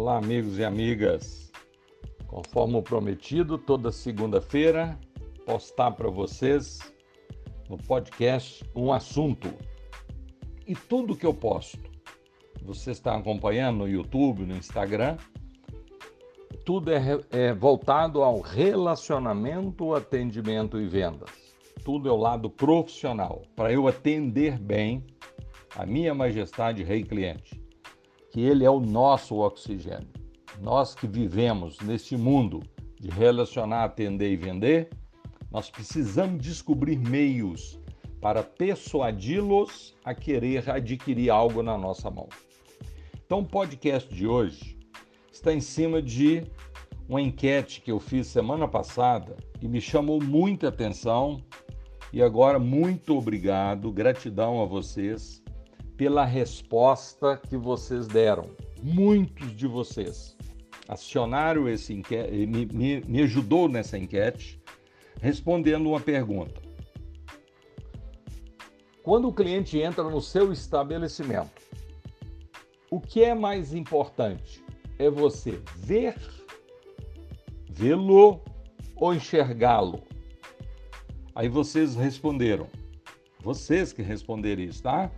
Olá, amigos e amigas. Conforme o prometido, toda segunda-feira postar para vocês no podcast um assunto. E tudo que eu posto, você está acompanhando no YouTube, no Instagram, tudo é, é voltado ao relacionamento, atendimento e vendas. Tudo é o lado profissional, para eu atender bem a minha majestade rei cliente que ele é o nosso oxigênio. Nós que vivemos neste mundo de relacionar, atender e vender, nós precisamos descobrir meios para persuadi-los a querer adquirir algo na nossa mão. Então, o podcast de hoje está em cima de uma enquete que eu fiz semana passada e me chamou muita atenção. E agora, muito obrigado, gratidão a vocês pela resposta que vocês deram. Muitos de vocês acionaram esse enquete, me, me, me ajudou nessa enquete, respondendo uma pergunta. Quando o cliente entra no seu estabelecimento, o que é mais importante? É você ver, vê-lo ou enxergá-lo? Aí vocês responderam. Vocês que responderam isso, tá?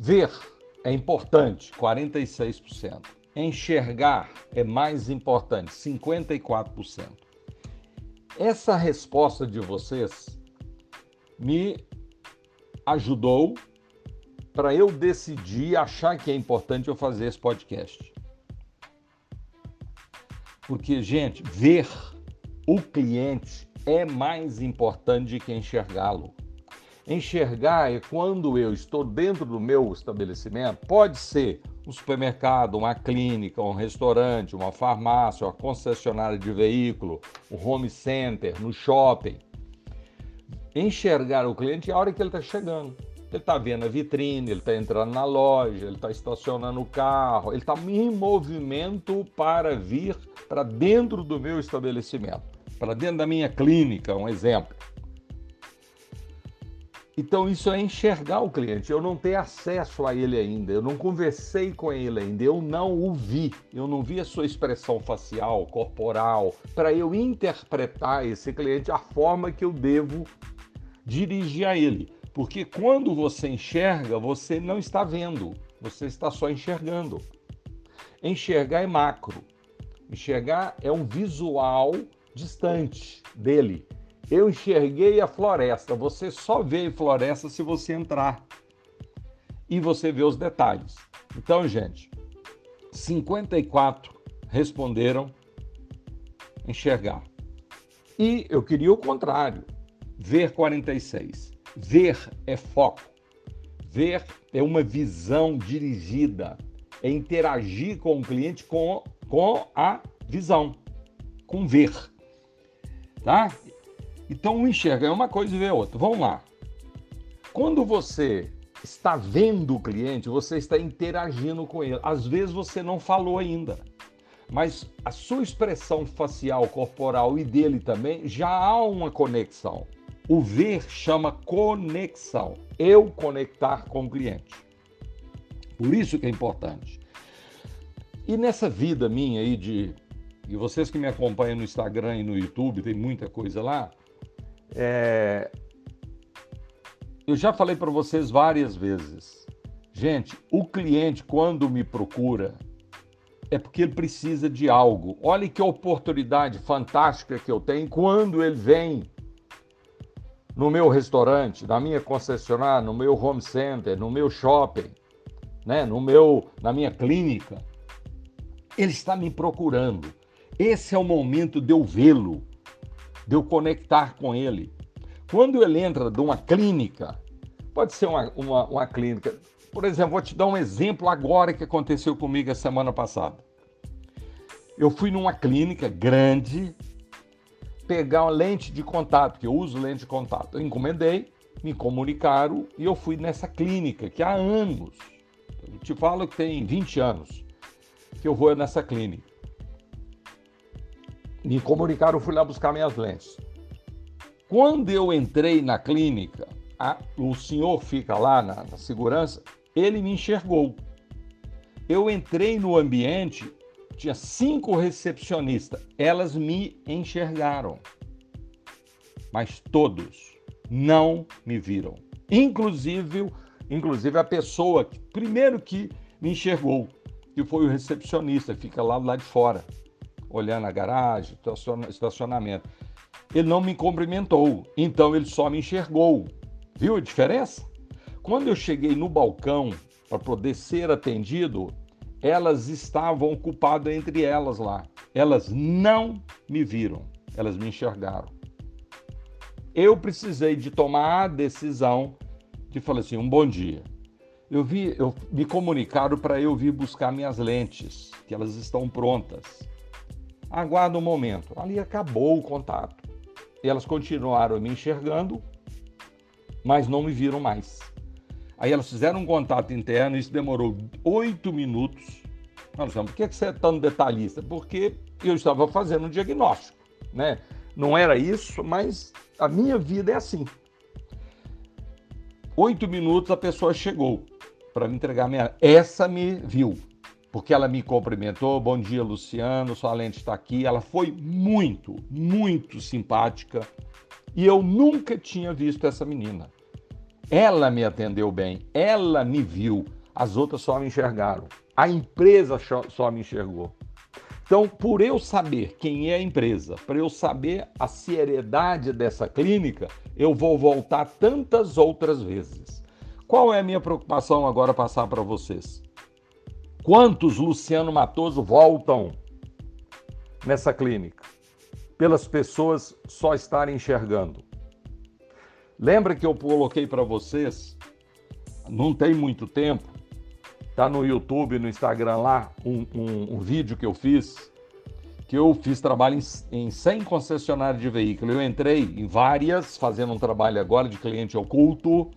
Ver é importante, 46%. Enxergar é mais importante, 54%. Essa resposta de vocês me ajudou para eu decidir achar que é importante eu fazer esse podcast. Porque, gente, ver o cliente é mais importante que enxergá-lo. Enxergar é quando eu estou dentro do meu estabelecimento, pode ser um supermercado, uma clínica, um restaurante, uma farmácia, uma concessionária de veículo, um home center, no shopping. Enxergar o cliente é a hora que ele está chegando. Ele está vendo a vitrine, ele está entrando na loja, ele está estacionando o carro, ele está em movimento para vir para dentro do meu estabelecimento, para dentro da minha clínica, um exemplo. Então, isso é enxergar o cliente. Eu não tenho acesso a ele ainda, eu não conversei com ele ainda, eu não o vi, eu não vi a sua expressão facial, corporal, para eu interpretar esse cliente a forma que eu devo dirigir a ele. Porque quando você enxerga, você não está vendo, você está só enxergando. Enxergar é macro, enxergar é um visual distante dele eu enxerguei a floresta. Você só vê floresta se você entrar e você vê os detalhes. Então, gente, 54 responderam enxergar. E eu queria o contrário, ver 46. Ver é foco. Ver é uma visão dirigida, é interagir com o cliente com, com a visão, com ver. Tá? Então, enxerga é uma coisa e vê outra. Vamos lá. Quando você está vendo o cliente, você está interagindo com ele. Às vezes você não falou ainda, mas a sua expressão facial, corporal e dele também já há uma conexão. O ver chama conexão. Eu conectar com o cliente. Por isso que é importante. E nessa vida minha aí de. E vocês que me acompanham no Instagram e no YouTube, tem muita coisa lá. É... Eu já falei para vocês várias vezes. Gente, o cliente, quando me procura, é porque ele precisa de algo. Olha que oportunidade fantástica que eu tenho quando ele vem no meu restaurante, na minha concessionária, no meu home center, no meu shopping, né, no meu, na minha clínica. Ele está me procurando. Esse é o momento de eu vê-lo de eu conectar com ele. Quando ele entra de uma clínica, pode ser uma, uma, uma clínica, por exemplo, vou te dar um exemplo agora que aconteceu comigo a semana passada. Eu fui numa clínica grande pegar uma lente de contato, que eu uso lente de contato. Eu encomendei, me comunicaram e eu fui nessa clínica que há anos, eu te falo que tem 20 anos que eu vou nessa clínica me comunicaram, fui lá buscar minhas lentes. Quando eu entrei na clínica, a, o senhor fica lá na, na segurança, ele me enxergou. Eu entrei no ambiente, tinha cinco recepcionistas, elas me enxergaram, mas todos não me viram. Inclusive, inclusive a pessoa que, primeiro que me enxergou, que foi o recepcionista, fica lá do lado de fora, olhando a garagem, estacionamento. Ele não me cumprimentou, então ele só me enxergou. Viu a diferença? Quando eu cheguei no balcão para poder ser atendido, elas estavam ocupadas entre elas lá. Elas não me viram, elas me enxergaram. Eu precisei de tomar a decisão de falar assim, um bom dia. Eu vi, eu me comunicaram para eu vir buscar minhas lentes, que elas estão prontas. Aguarda um momento. Ali acabou o contato. E elas continuaram me enxergando, mas não me viram mais. Aí elas fizeram um contato interno, isso demorou oito minutos. Nós por que você é tão detalhista? Porque eu estava fazendo um diagnóstico, né? Não era isso, mas a minha vida é assim. Oito minutos a pessoa chegou para me entregar minha. Essa me viu, porque ela me cumprimentou. Bom dia, Luciano, sua lente está aqui. Ela foi muito, muito simpática e eu nunca tinha visto essa menina. Ela me atendeu bem, ela me viu, as outras só me enxergaram. A empresa só me enxergou. Então, por eu saber quem é a empresa, para eu saber a seriedade dessa clínica, eu vou voltar tantas outras vezes. Qual é a minha preocupação agora passar para vocês? Quantos Luciano Matoso voltam nessa clínica? Pelas pessoas só estarem enxergando. Lembra que eu coloquei para vocês, não tem muito tempo, tá no YouTube, no Instagram lá, um, um, um vídeo que eu fiz, que eu fiz trabalho em, em 100 concessionárias de veículo. Eu entrei em várias, fazendo um trabalho agora de cliente oculto,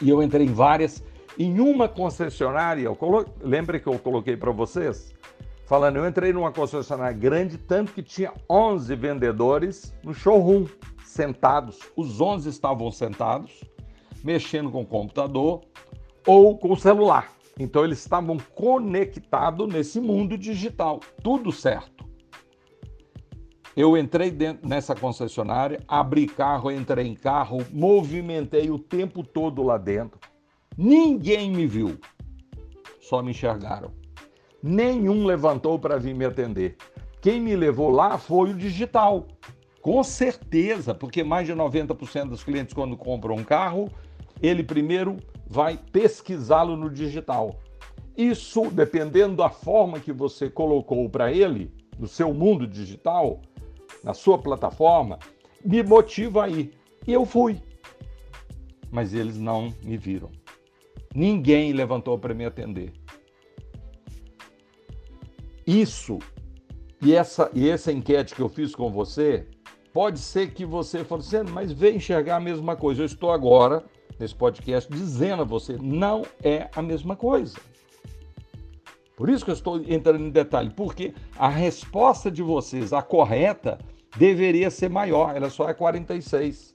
e eu entrei em várias. Em uma concessionária, eu colo... lembra que eu coloquei para vocês? Falando, eu entrei numa concessionária grande, tanto que tinha 11 vendedores no showroom sentados, os 11 estavam sentados, mexendo com o computador ou com o celular. Então eles estavam conectados nesse mundo digital, tudo certo. Eu entrei dentro, nessa concessionária, abri carro, entrei em carro, movimentei o tempo todo lá dentro. Ninguém me viu, só me enxergaram. Nenhum levantou para vir me atender. Quem me levou lá foi o digital. Com certeza, porque mais de 90% dos clientes, quando compram um carro, ele primeiro vai pesquisá-lo no digital. Isso, dependendo da forma que você colocou para ele, no seu mundo digital, na sua plataforma, me motiva aí. E eu fui. Mas eles não me viram. Ninguém levantou para me atender. Isso e essa, e essa enquete que eu fiz com você Pode ser que você fale assim, mas vem enxergar a mesma coisa. Eu estou agora, nesse podcast, dizendo a você, não é a mesma coisa. Por isso que eu estou entrando em detalhe, porque a resposta de vocês, a correta, deveria ser maior, ela só é 46.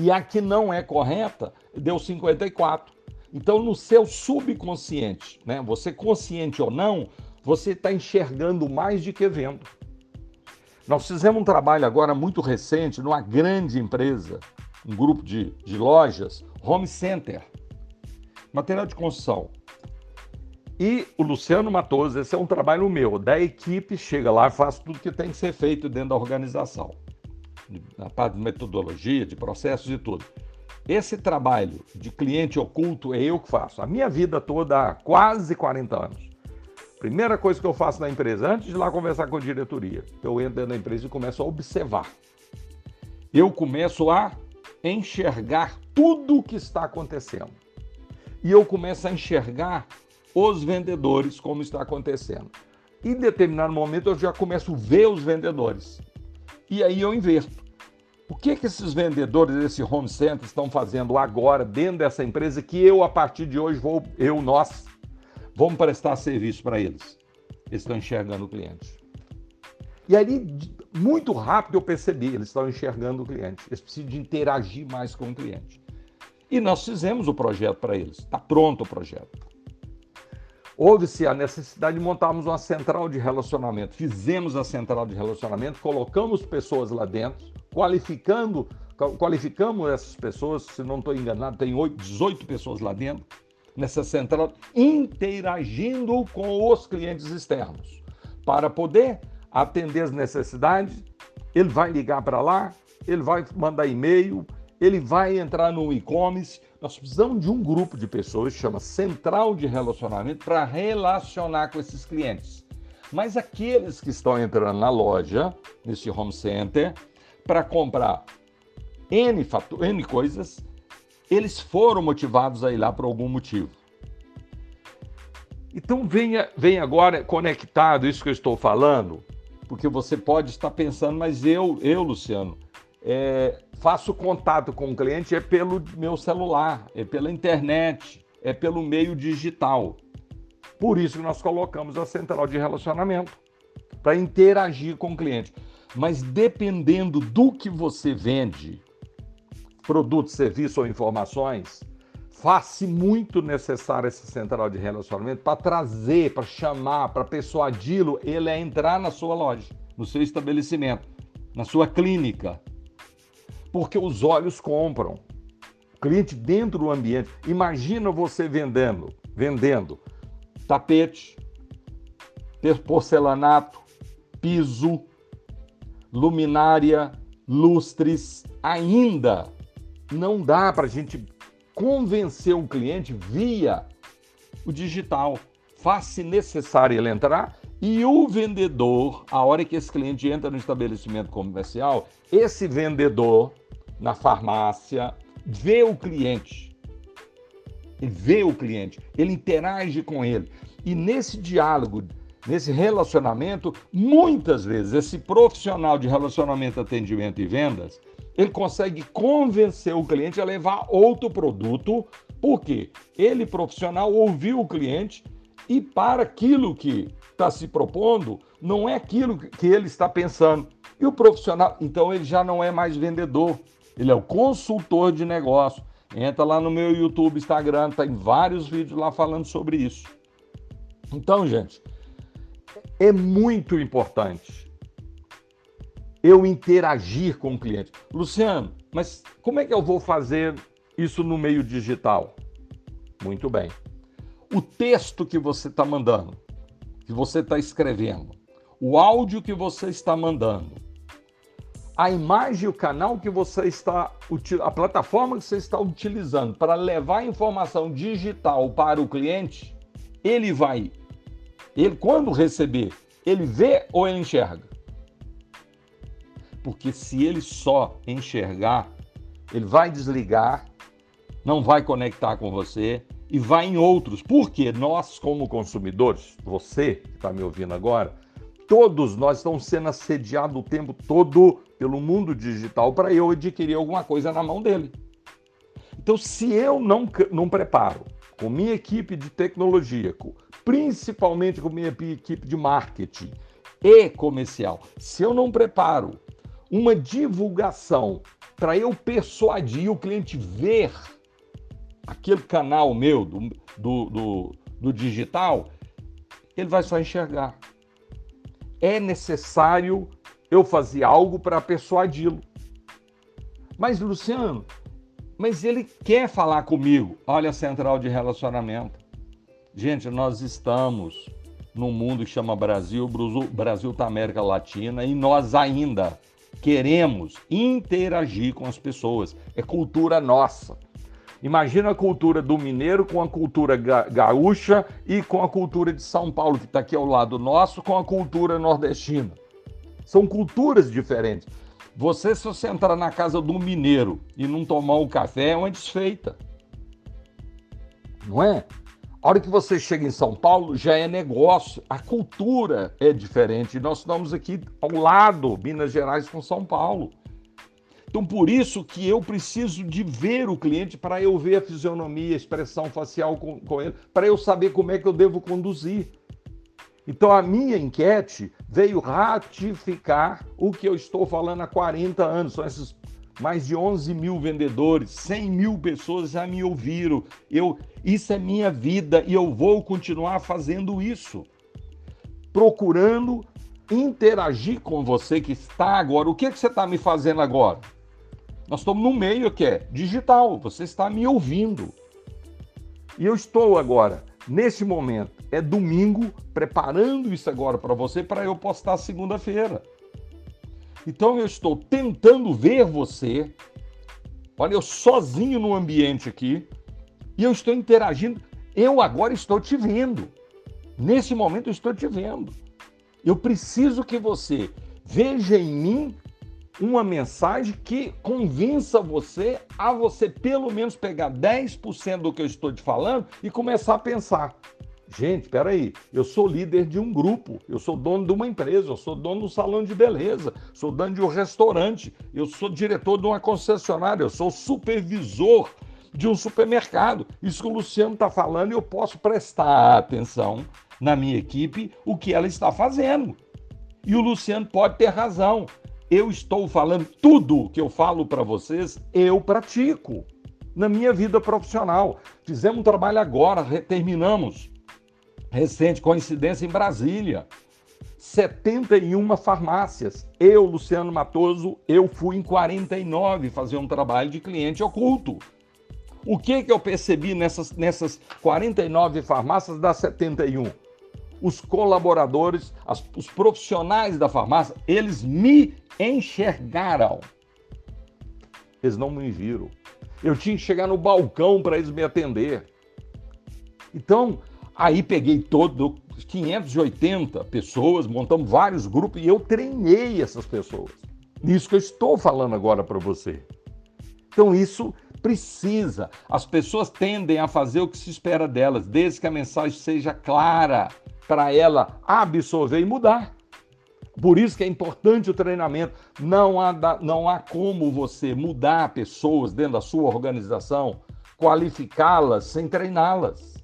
E a que não é correta deu 54. Então, no seu subconsciente, né, você consciente ou não, você está enxergando mais do que vendo. Nós fizemos um trabalho agora muito recente numa grande empresa, um grupo de, de lojas, Home Center, material de construção. E o Luciano Matoso, esse é um trabalho meu, da equipe, chega lá faz tudo que tem que ser feito dentro da organização, na parte de metodologia, de processos e tudo. Esse trabalho de cliente oculto é eu que faço. A minha vida toda há quase 40 anos. Primeira coisa que eu faço na empresa, antes de lá conversar com a diretoria, eu entro dentro da empresa e começo a observar. Eu começo a enxergar tudo o que está acontecendo. E eu começo a enxergar os vendedores como está acontecendo. Em determinado momento eu já começo a ver os vendedores. E aí eu inverto. O que, que esses vendedores desse home center estão fazendo agora dentro dessa empresa que eu, a partir de hoje, vou, eu, nós, Vamos prestar serviço para eles. Eles estão enxergando o cliente. E aí, muito rápido eu percebi, eles estão enxergando o cliente. Eles precisam de interagir mais com o cliente. E nós fizemos o projeto para eles. Está pronto o projeto. houve-se a necessidade de montarmos uma central de relacionamento. Fizemos a central de relacionamento, colocamos pessoas lá dentro, qualificando, qualificamos essas pessoas, se não estou enganado, tem 8, 18 pessoas lá dentro, nessa central, interagindo com os clientes externos, para poder atender as necessidades. Ele vai ligar para lá, ele vai mandar e-mail, ele vai entrar no e-commerce. Nós precisamos de um grupo de pessoas, chama Central de Relacionamento, para relacionar com esses clientes. Mas aqueles que estão entrando na loja, nesse home center, para comprar N, N coisas, eles foram motivados a ir lá por algum motivo. Então venha, venha agora conectado isso que eu estou falando, porque você pode estar pensando, mas eu, eu Luciano, é, faço contato com o cliente é pelo meu celular, é pela internet, é pelo meio digital. Por isso que nós colocamos a central de relacionamento para interagir com o cliente. Mas dependendo do que você vende, produtos, serviços ou informações, faz-se muito necessário essa central de relacionamento para trazer, para chamar, para persuadi-lo ele a entrar na sua loja, no seu estabelecimento, na sua clínica, porque os olhos compram. O cliente dentro do ambiente. Imagina você vendendo, vendendo tapete, porcelanato, piso, luminária, lustres. Ainda não dá para a gente convencer um cliente via o digital. Faz-se necessário ele entrar e o vendedor, a hora que esse cliente entra no estabelecimento comercial, esse vendedor na farmácia, vê o cliente. Ele vê o cliente, ele interage com ele. E nesse diálogo, nesse relacionamento, muitas vezes esse profissional de relacionamento, atendimento e vendas, ele consegue convencer o cliente a levar outro produto, porque ele profissional ouviu o cliente e para aquilo que está se propondo, não é aquilo que ele está pensando. E o profissional, então ele já não é mais vendedor, ele é o consultor de negócio. Entra lá no meu YouTube, Instagram, tem vários vídeos lá falando sobre isso. Então, gente, é muito importante eu interagir com o cliente. Luciano, mas como é que eu vou fazer isso no meio digital? Muito bem. O texto que você está mandando, que você está escrevendo, o áudio que você está mandando, a imagem, o canal que você está, a plataforma que você está utilizando para levar informação digital para o cliente, ele vai, ele quando receber, ele vê ou ele enxerga? Porque se ele só enxergar, ele vai desligar, não vai conectar com você e vai em outros. Porque nós, como consumidores, você que está me ouvindo agora, todos nós estamos sendo assediados o tempo todo pelo mundo digital para eu adquirir alguma coisa na mão dele. Então, se eu não, não preparo com minha equipe de tecnologia, principalmente com minha equipe de marketing e comercial, se eu não preparo uma divulgação para eu persuadir o cliente ver aquele canal meu do, do, do, do digital, ele vai só enxergar. É necessário eu fazia algo para persuadi-lo. Mas, Luciano, mas ele quer falar comigo. Olha a central de relacionamento. Gente, nós estamos num mundo que chama Brasil, o Brasil está América Latina e nós ainda queremos interagir com as pessoas. É cultura nossa. Imagina a cultura do mineiro com a cultura gaúcha e com a cultura de São Paulo, que está aqui ao lado nosso, com a cultura nordestina. São culturas diferentes. Você, se você entrar na casa do mineiro e não tomar um café, é uma desfeita. Não é? A hora que você chega em São Paulo, já é negócio. A cultura é diferente. Nós estamos aqui ao lado, Minas Gerais com São Paulo. Então, por isso que eu preciso de ver o cliente para eu ver a fisionomia, a expressão facial com, com ele, para eu saber como é que eu devo conduzir. Então a minha enquete veio ratificar o que eu estou falando há 40 anos, são esses mais de 11 mil vendedores, 100 mil pessoas já me ouviram. Eu, isso é minha vida e eu vou continuar fazendo isso. Procurando interagir com você que está agora. O que, é que você está me fazendo agora? Nós estamos no meio que é digital, você está me ouvindo. E eu estou agora, nesse momento, é domingo, preparando isso agora para você, para eu postar segunda-feira. Então eu estou tentando ver você, olha, eu sozinho no ambiente aqui, e eu estou interagindo. Eu agora estou te vendo. Nesse momento eu estou te vendo. Eu preciso que você veja em mim uma mensagem que convença você a você pelo menos pegar 10% do que eu estou te falando e começar a pensar. Gente, espera aí, eu sou líder de um grupo, eu sou dono de uma empresa, eu sou dono de um salão de beleza, sou dono de um restaurante, eu sou diretor de uma concessionária, eu sou supervisor de um supermercado. Isso que o Luciano está falando, eu posso prestar atenção na minha equipe o que ela está fazendo. E o Luciano pode ter razão eu estou falando tudo que eu falo para vocês, eu pratico na minha vida profissional. Fizemos um trabalho agora, terminamos. Recente coincidência em Brasília. 71 farmácias. Eu, Luciano Matoso, eu fui em 49 fazer um trabalho de cliente oculto. O que que eu percebi nessas, nessas 49 farmácias das 71? os colaboradores, as, os profissionais da farmácia, eles me enxergaram. Eles não me viram. Eu tinha que chegar no balcão para eles me atender. Então, aí peguei todo 580 pessoas, montamos vários grupos e eu treinei essas pessoas. Nisso que eu estou falando agora para você. Então, isso precisa. As pessoas tendem a fazer o que se espera delas, desde que a mensagem seja clara, para ela absorver e mudar. Por isso que é importante o treinamento. Não há, não há como você mudar pessoas dentro da sua organização, qualificá-las sem treiná-las,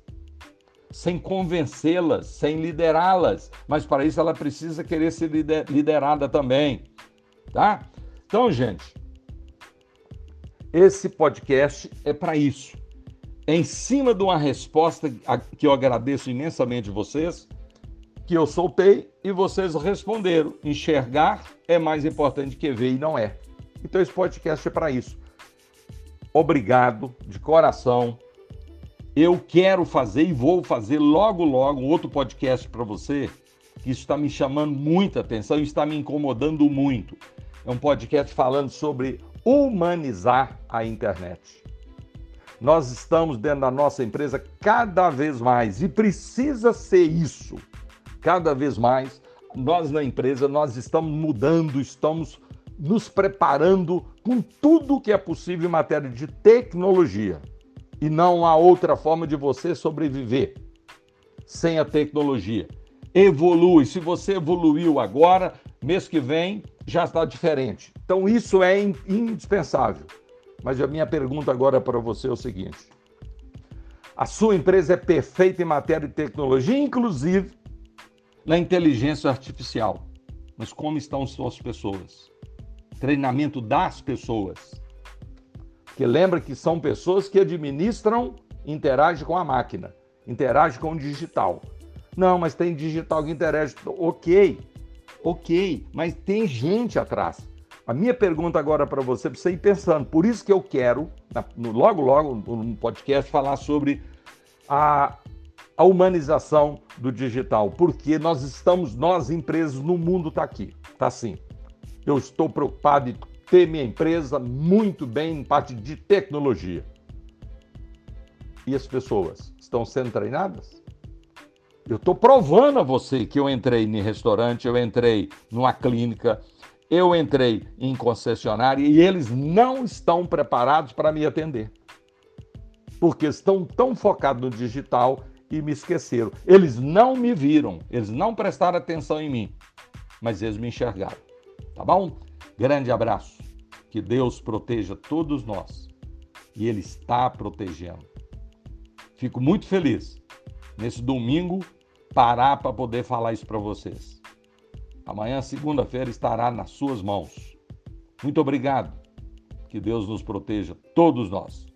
sem convencê-las, sem liderá-las. Mas para isso ela precisa querer ser liderada também. Tá? Então, gente, esse podcast é para isso em cima de uma resposta que eu agradeço imensamente vocês, que eu soltei e vocês responderam. Enxergar é mais importante que ver e não é. Então esse podcast é para isso. Obrigado de coração. Eu quero fazer e vou fazer logo logo um outro podcast para você, que isso está me chamando muita atenção e está me incomodando muito. É um podcast falando sobre humanizar a internet. Nós estamos dentro da nossa empresa cada vez mais e precisa ser isso. Cada vez mais nós na empresa nós estamos mudando, estamos nos preparando com tudo que é possível em matéria de tecnologia. E não há outra forma de você sobreviver sem a tecnologia. Evolui. Se você evoluiu agora, mês que vem já está diferente. Então isso é indispensável. Mas a minha pergunta agora para você é o seguinte: a sua empresa é perfeita em matéria de tecnologia, inclusive na inteligência artificial. Mas como estão suas pessoas? Treinamento das pessoas. Porque lembra que são pessoas que administram, interagem com a máquina, interagem com o digital. Não, mas tem digital que interage. Ok, ok, mas tem gente atrás. A minha pergunta agora para você, para você ir pensando, por isso que eu quero, logo, logo, no podcast, falar sobre a, a humanização do digital, porque nós estamos, nós empresas, no mundo está aqui, está assim. Eu estou preocupado em ter minha empresa muito bem em parte de tecnologia. E as pessoas estão sendo treinadas? Eu estou provando a você que eu entrei em restaurante, eu entrei numa clínica, eu entrei em concessionária e eles não estão preparados para me atender. Porque estão tão focados no digital e me esqueceram. Eles não me viram, eles não prestaram atenção em mim, mas eles me enxergaram. Tá bom? Grande abraço. Que Deus proteja todos nós. E Ele está protegendo. Fico muito feliz nesse domingo parar para poder falar isso para vocês. Amanhã, segunda-feira, estará nas suas mãos. Muito obrigado. Que Deus nos proteja, todos nós.